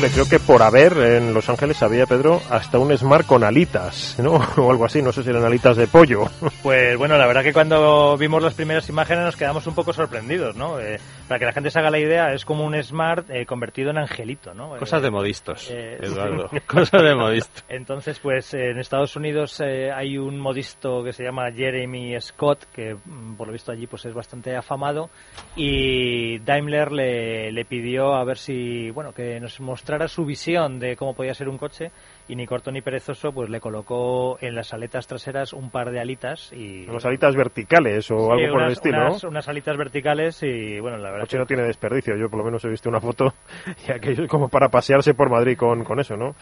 Creo que por haber en Los Ángeles había, Pedro, hasta un Smart con alitas, ¿no? [LAUGHS] O algo así, no sé si eran alitas de pollo. Pues bueno, la verdad que cuando vimos las primeras imágenes nos quedamos un poco sorprendidos, ¿no? Eh, para que la gente se haga la idea, es como un Smart eh, convertido en angelito, ¿no? Cosas de modistos, eh, Eduardo. [LAUGHS] Cosas de modistos. Entonces, pues en Estados Unidos hay un modisto que se llama Jeremy Scott, que mm, por lo visto allí pues es bastante afamado, y Daimler le, le pidió a ver si, bueno, que nos mostrara su visión de cómo podía ser un coche y ni corto ni perezoso pues le colocó en las aletas traseras un par de alitas y unas alitas verticales o algo por el estilo. unas, unas, alitas verticales y bueno la verdad coche no tiene desperdicio yo por lo menos he visto una foto [LAUGHS] y aquello es como para pasearse por Madrid con, con eso no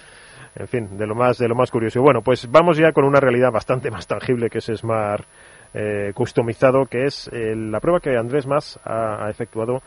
en fin de lo más de lo más curioso. Bueno pues vamos ya con una realidad bastante más tangible que es Smart eh, customizado que es eh, la prueba que Andrés Más ha efectuado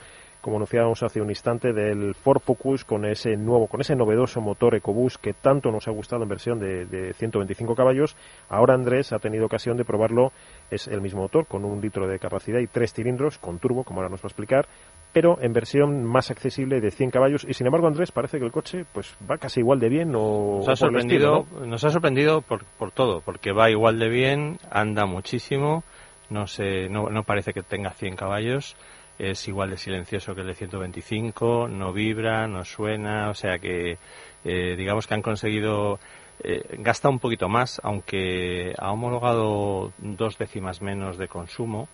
como anunciábamos hace un instante, del Ford Focus con ese nuevo, con ese novedoso motor EcoBoost que tanto nos ha gustado en versión de, de 125 caballos. Ahora Andrés ha tenido ocasión de probarlo, es el mismo motor con un litro de capacidad y tres cilindros con turbo, como ahora nos va a explicar, pero en versión más accesible de 100 caballos. Y sin embargo Andrés parece que el coche pues va casi igual de bien o nos ha sorprendido nos ha sorprendido por, por todo porque va igual de bien anda muchísimo no sé no, no parece que tenga 100 caballos es igual de silencioso que el de 125, no vibra, no suena, o sea que eh, digamos que han conseguido eh, gasta un poquito más, aunque ha homologado dos décimas menos de consumo.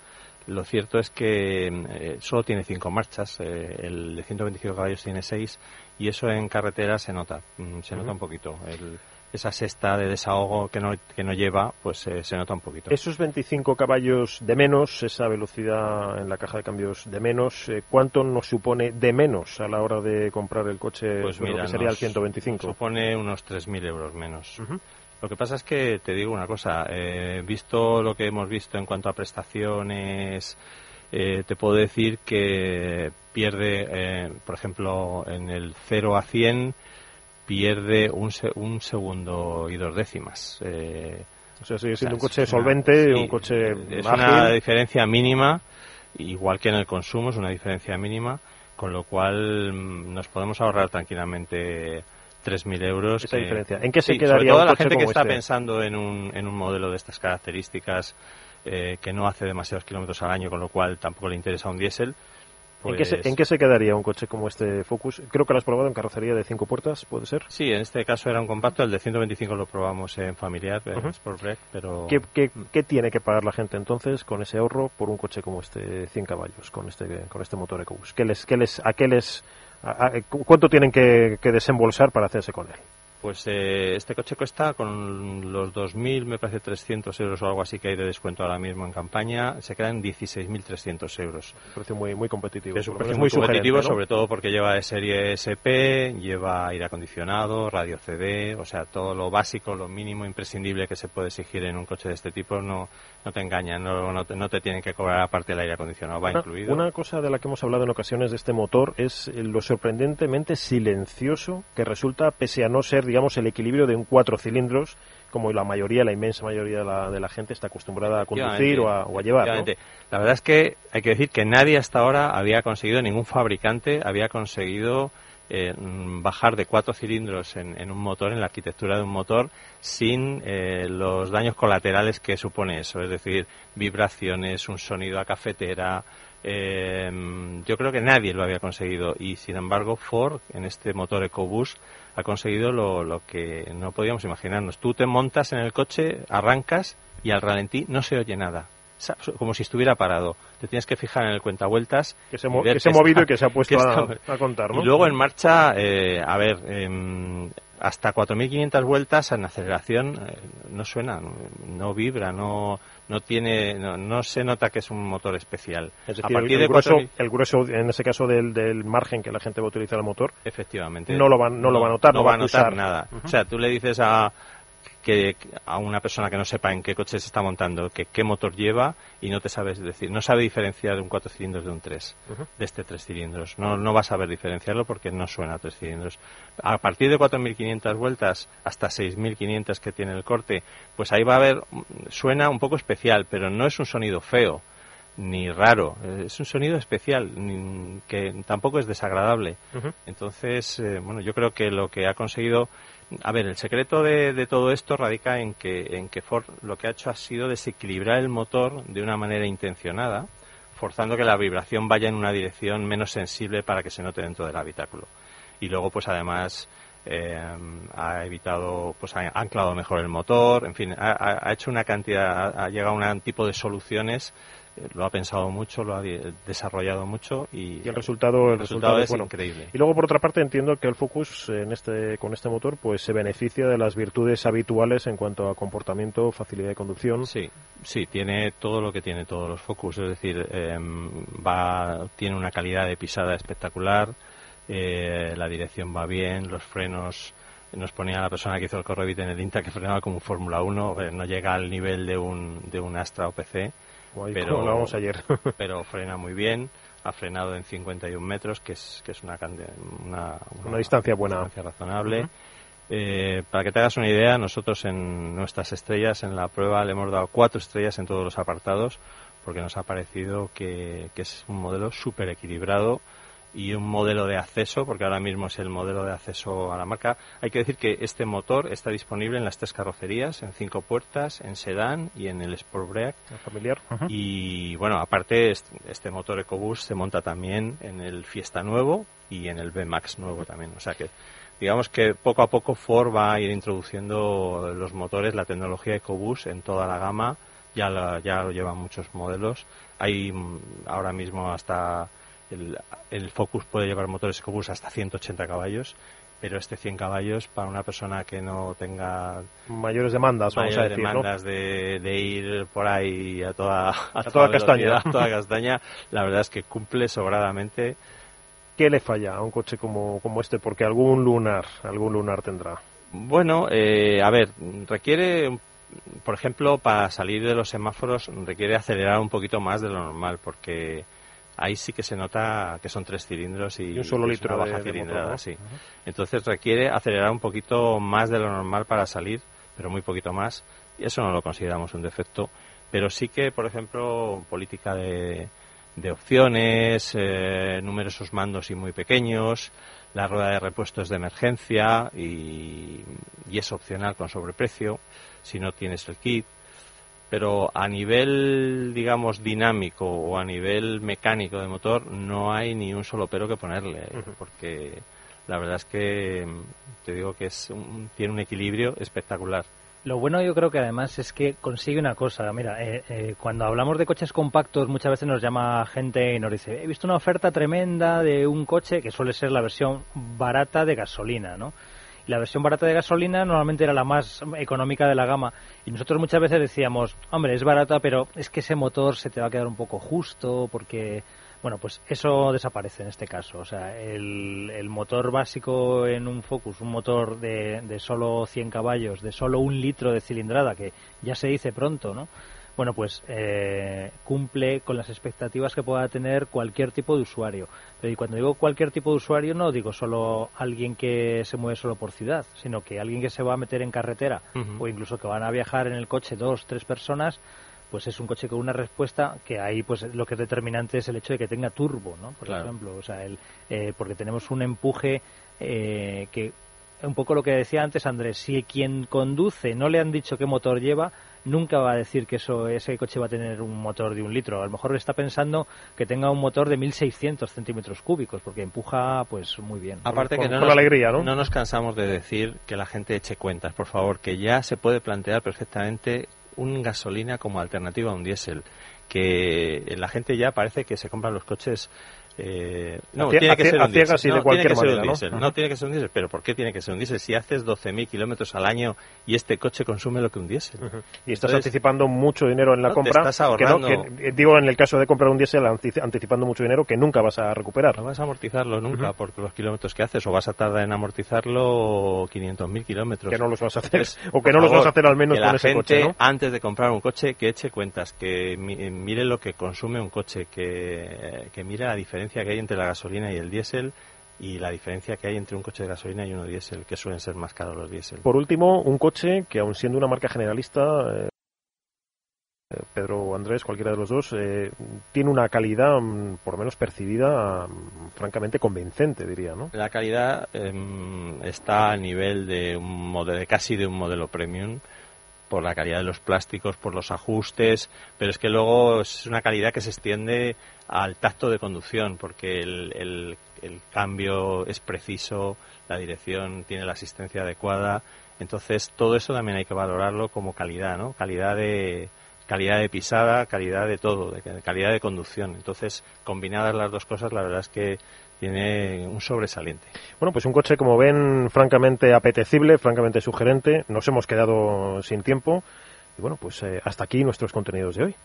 Lo cierto es que eh, solo tiene cinco marchas, el de 125 caballos tiene seis y eso en carretera se nota, mm, se nota un poquito. El, esa sexta de desahogo que no, que no lleva, pues eh, se nota un poquito. Esos 25 caballos de menos, esa velocidad en la caja de cambios de menos, eh, ¿cuánto nos supone de menos a la hora de comprar el coche pues mira, que sería el 125? Supone unos 3.000 euros menos. Lo que pasa es que te digo una cosa, eh, visto lo que hemos visto en cuanto a prestaciones, te puedo decir que pierde, por ejemplo, en el 0 a 100 pierde un, un segundo y dos décimas. Eh, o sea, sigue siendo un coche solvente, un coche Es una diferencia mínima, igual que en el consumo, es una diferencia mínima, con lo cual mm, nos podemos ahorrar tranquilamente 3.000 euros. Esa diferencia. ¿En qué se quedaría toda la gente que está este? pensando en un, en un modelo de estas características eh, que no hace demasiados kilómetros al año, con lo cual tampoco le interesa un diésel, ¿En, qué se, ¿En, qué se, quedaría un coche como este Focus? Creo que lo has probado en carrocería de cinco puertas, ¿puede ser? Sí, en este caso era un compacto, el de 125 lo probamos en familiar, en Sport Break, pero... ¿Qué, qué, qué tiene que pagar la gente entonces con ese ahorro por un coche como este 100 caballos, con este, con este motor EcoBoost? ¿Qué les, qué les, ¿A qué les... ¿Cuánto tienen que, que desembolsar para hacerse con él? Pues eh, este coche cuesta con los 2.000, me parece 300 euros o algo así que hay de descuento ahora mismo en campaña, se quedan 16.300 euros. Un precio muy, muy competitivo. Es un precio muy, competitivo, sobre todo porque lleva de serie SP, lleva aire acondicionado, radio CD, o sea, todo lo básico, lo mínimo imprescindible que se puede exigir en un coche de este tipo no, no te engañan, no, no, te, no te tienen que cobrar aparte del aire acondicionado, va incluido. Una cosa de la que hemos hablado en ocasiones de este motor es lo sorprendentemente silencioso que resulta, pese a no ser, digamos, el equilibrio de un cuatro cilindros, como la mayoría, la inmensa mayoría de la, gente está acostumbrada a conducir o a, llevar. La verdad es que hay que decir que nadie hasta ahora había conseguido, ningún fabricante había conseguido eh, bajar de cuatro cilindros en, un motor, en la arquitectura de un motor, sin eh, los daños colaterales que supone eso, es decir, vibraciones, un sonido a cafetera, eh, yo creo que nadie lo había conseguido y sin embargo Ford en este motor EcoBoost ha conseguido lo, lo, que no podíamos imaginarnos. Tú te montas en el coche, arrancas y al ralentí no se oye nada. Como si estuviera parado. Te tienes que fijar en el cuentavueltas. Que se, que se ha movido y que se ha [LAUGHS] puesto [LAUGHS] a, contar, ¿no? Y luego en marcha, eh, a ver, eh, hasta 4.500 vueltas en aceleración eh, no suena, no, vibra, no no tiene no, se nota que es un motor especial. Es decir, a partir el, de grueso, el grueso, en ese caso del, del, margen que la gente va a utilizar el motor, efectivamente, no lo va, no, lo va a notar, no, va a notar nada. O sea, tú le dices a que a una persona que no sepa en qué coche se está montando, que qué motor lleva y no te sabes decir, no sabe diferenciar un cuatro cilindros de un tres, de este tres cilindros. No, no va a saber diferenciarlo porque no suena a tres cilindros. A partir de 4.500 vueltas hasta 6.500 que tiene el corte, pues ahí va a haber, suena un poco especial, pero no es un sonido feo ni raro, es un sonido especial que tampoco es desagradable. Entonces, eh, bueno, yo creo que lo que ha conseguido a ver, el secreto de, todo esto radica en que, en que Ford lo que ha hecho ha sido desequilibrar el motor de una manera intencionada, forzando que la vibración vaya en una dirección menos sensible para que se note dentro del habitáculo. Y luego, pues además, eh, ha evitado, pues ha anclado mejor el motor, en fin, ha, ha hecho una cantidad, ha llegado a un tipo de soluciones lo ha pensado mucho, lo ha desarrollado mucho y, el resultado, el resultado, es increíble. Y luego por otra parte entiendo que el Focus en este, con este motor pues se beneficia de las virtudes habituales en cuanto a comportamiento, facilidad de conducción. Sí, sí, tiene todo lo que tiene todos los Focus, es decir, em, va, tiene una calidad de pisada espectacular, eh, la dirección va bien, los frenos nos ponía la persona que hizo el Correvit en el INTA que frenaba como un Fórmula 1, eh, no llega al nivel de un, de un Astra OPC pero, ayer. [LAUGHS] pero frena muy bien, ha frenado en 51 metros, que es, que es una, una, una, distancia buena. Distancia razonable. Eh, para que te hagas una idea, nosotros en nuestras estrellas, en la prueba, le hemos dado cuatro estrellas en todos los apartados, porque nos ha parecido que, que es un modelo súper equilibrado y un modelo de acceso, porque ahora mismo es el modelo de acceso a la marca. Hay que decir que este motor está disponible en las tres carrocerías, en cinco puertas, en sedán y en el Sport Break. familiar. Y bueno, aparte este, motor EcoBoost se monta también en el Fiesta nuevo y en el B-Max nuevo también. O sea que digamos que poco a poco Ford va a ir introduciendo los motores, la tecnología EcoBoost en toda la gama. Ya, ya lo llevan muchos modelos. Hay mm, ahora mismo hasta el, Focus puede llevar motores EcoBoost hasta 180 caballos, pero este 100 caballos para una persona que no tenga mayores demandas, vamos a decir, demandas de, ir por ahí a toda, a, [LAUGHS] toda castaña, toda castaña, la verdad es que cumple sobradamente. ¿Qué le falla a un coche como, como este? Porque algún lunar, algún lunar tendrá. Bueno, eh, a ver, requiere por ejemplo, para salir de los semáforos requiere acelerar un poquito más de lo normal, porque ahí sí que se nota que son tres cilindros y, un solo litro baja de, cilindrada, sí. Entonces requiere acelerar un poquito más de lo normal para salir, pero muy poquito más. Y eso no lo consideramos un defecto, pero sí que, por ejemplo, política de, de opciones, eh, numerosos mandos y muy pequeños, la rueda de repuestos de emergencia y, y es opcional con sobreprecio si no tienes el kit pero a nivel, digamos, dinámico o a nivel mecánico de motor no hay ni un solo pero que ponerle, porque la verdad es que te digo que es tiene un equilibrio espectacular. Lo bueno yo creo que además es que consigue una cosa. Mira, eh, eh, cuando hablamos de coches compactos muchas veces nos llama gente y nos dice, he visto una oferta tremenda de un coche que suele ser la versión barata de gasolina, ¿no? La versión barata de gasolina normalmente era la más económica de la gama. Y nosotros muchas veces decíamos, hombre, es barata, pero es que ese motor se te va a quedar un poco justo porque, bueno, pues eso desaparece en este caso. O sea, el, el motor básico en un Focus, un motor de, de solo 100 caballos, de solo un litro de cilindrada, que ya se dice pronto, ¿no? Bueno, pues eh, cumple con las expectativas que pueda tener cualquier tipo de usuario. Pero y cuando digo cualquier tipo de usuario, no digo solo alguien que se mueve solo por ciudad, sino que alguien que se va a meter en carretera o incluso que van a viajar en el coche dos, tres personas, pues es un coche con una respuesta que ahí pues lo que es determinante es el hecho de que tenga turbo, ¿no? Por ejemplo, o sea, el, eh, porque tenemos un empuje eh, que un poco lo que decía antes Andrés, si quien conduce no le han dicho qué motor lleva, nunca va a decir que eso, ese coche va a tener un motor de un litro. A lo mejor está pensando que tenga un motor de 1.600 centímetros cúbicos, porque empuja pues muy bien. Aparte que no, nos, alegría, ¿no? no nos cansamos de decir que la gente eche cuentas, por favor, que ya se puede plantear perfectamente un gasolina como alternativa a un diésel que la gente ya parece que se compran los coches eh, no, tiene que ser un diésel. No, tiene que ser un diésel. ¿no? tiene que ser un diésel. Pero ¿por qué tiene que ser un diésel? Si haces 12.000 kilómetros al año y este coche consume lo que un diésel. Y estás anticipando mucho dinero en la compra. estás ahorrando. Eh, digo, en el caso de comprar un diésel, anticipando mucho dinero que nunca vas a recuperar. No vas a amortizarlo nunca por los kilómetros que haces. O vas a tardar en amortizarlo 500.000 kilómetros. Que no los vas a hacer. [LAUGHS] o que no los vas a hacer al menos con ese coche. ¿no? Antes de comprar un coche, que eche cuentas. Que mire lo que consume un coche. Que, que mire la diferencia que hay entre la gasolina y el diésel y la diferencia que hay entre un coche de gasolina y uno diésel, que suelen ser más caros los diésel. Por último, un coche que, aun siendo una marca generalista, eh, Pedro o Andrés, cualquiera de los dos, eh, tiene una calidad, mm, por lo menos percibida, mm, francamente convincente, diría, ¿no? La calidad em, está a nivel de, un modelo, de casi de un modelo premium por la calidad de los plásticos, por los ajustes, pero es que luego es una calidad que se extiende al tacto de conducción, porque el, el, cambio es preciso, la dirección tiene la asistencia adecuada, entonces todo eso también hay que valorarlo como calidad, ¿no? Calidad de calidad de pisada, calidad de todo, de calidad de conducción. Entonces, combinadas las dos cosas, la verdad es que tiene un sobresaliente. Bueno, pues un coche, como ven, francamente apetecible, francamente sugerente. Nos hemos quedado sin tiempo. Y bueno, pues eh, hasta aquí nuestros contenidos de hoy.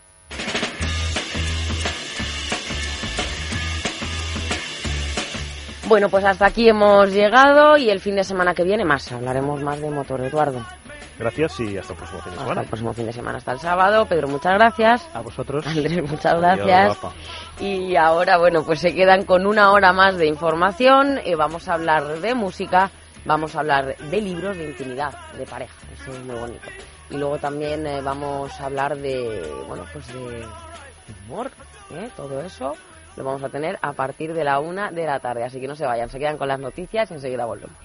Bueno, pues hasta aquí hemos llegado y el fin de semana que viene más. Hablaremos más de motor, Eduardo. Gracias y hasta el próximo fin de semana. Hasta el próximo fin de semana, hasta el sábado. Pedro, muchas gracias. A vosotros. Andrés, muchas gracias. y ahora, bueno, pues se quedan con una hora más de información. y vamos a hablar de música, vamos a hablar de libros de intimidad, de pareja. Eso es muy bonito. Y luego también eh, vamos a hablar de, bueno, pues de humor, ¿eh? todo eso lo vamos a tener a partir de la una de la tarde. Así que no se vayan, se quedan con las noticias y enseguida volvemos.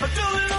I do it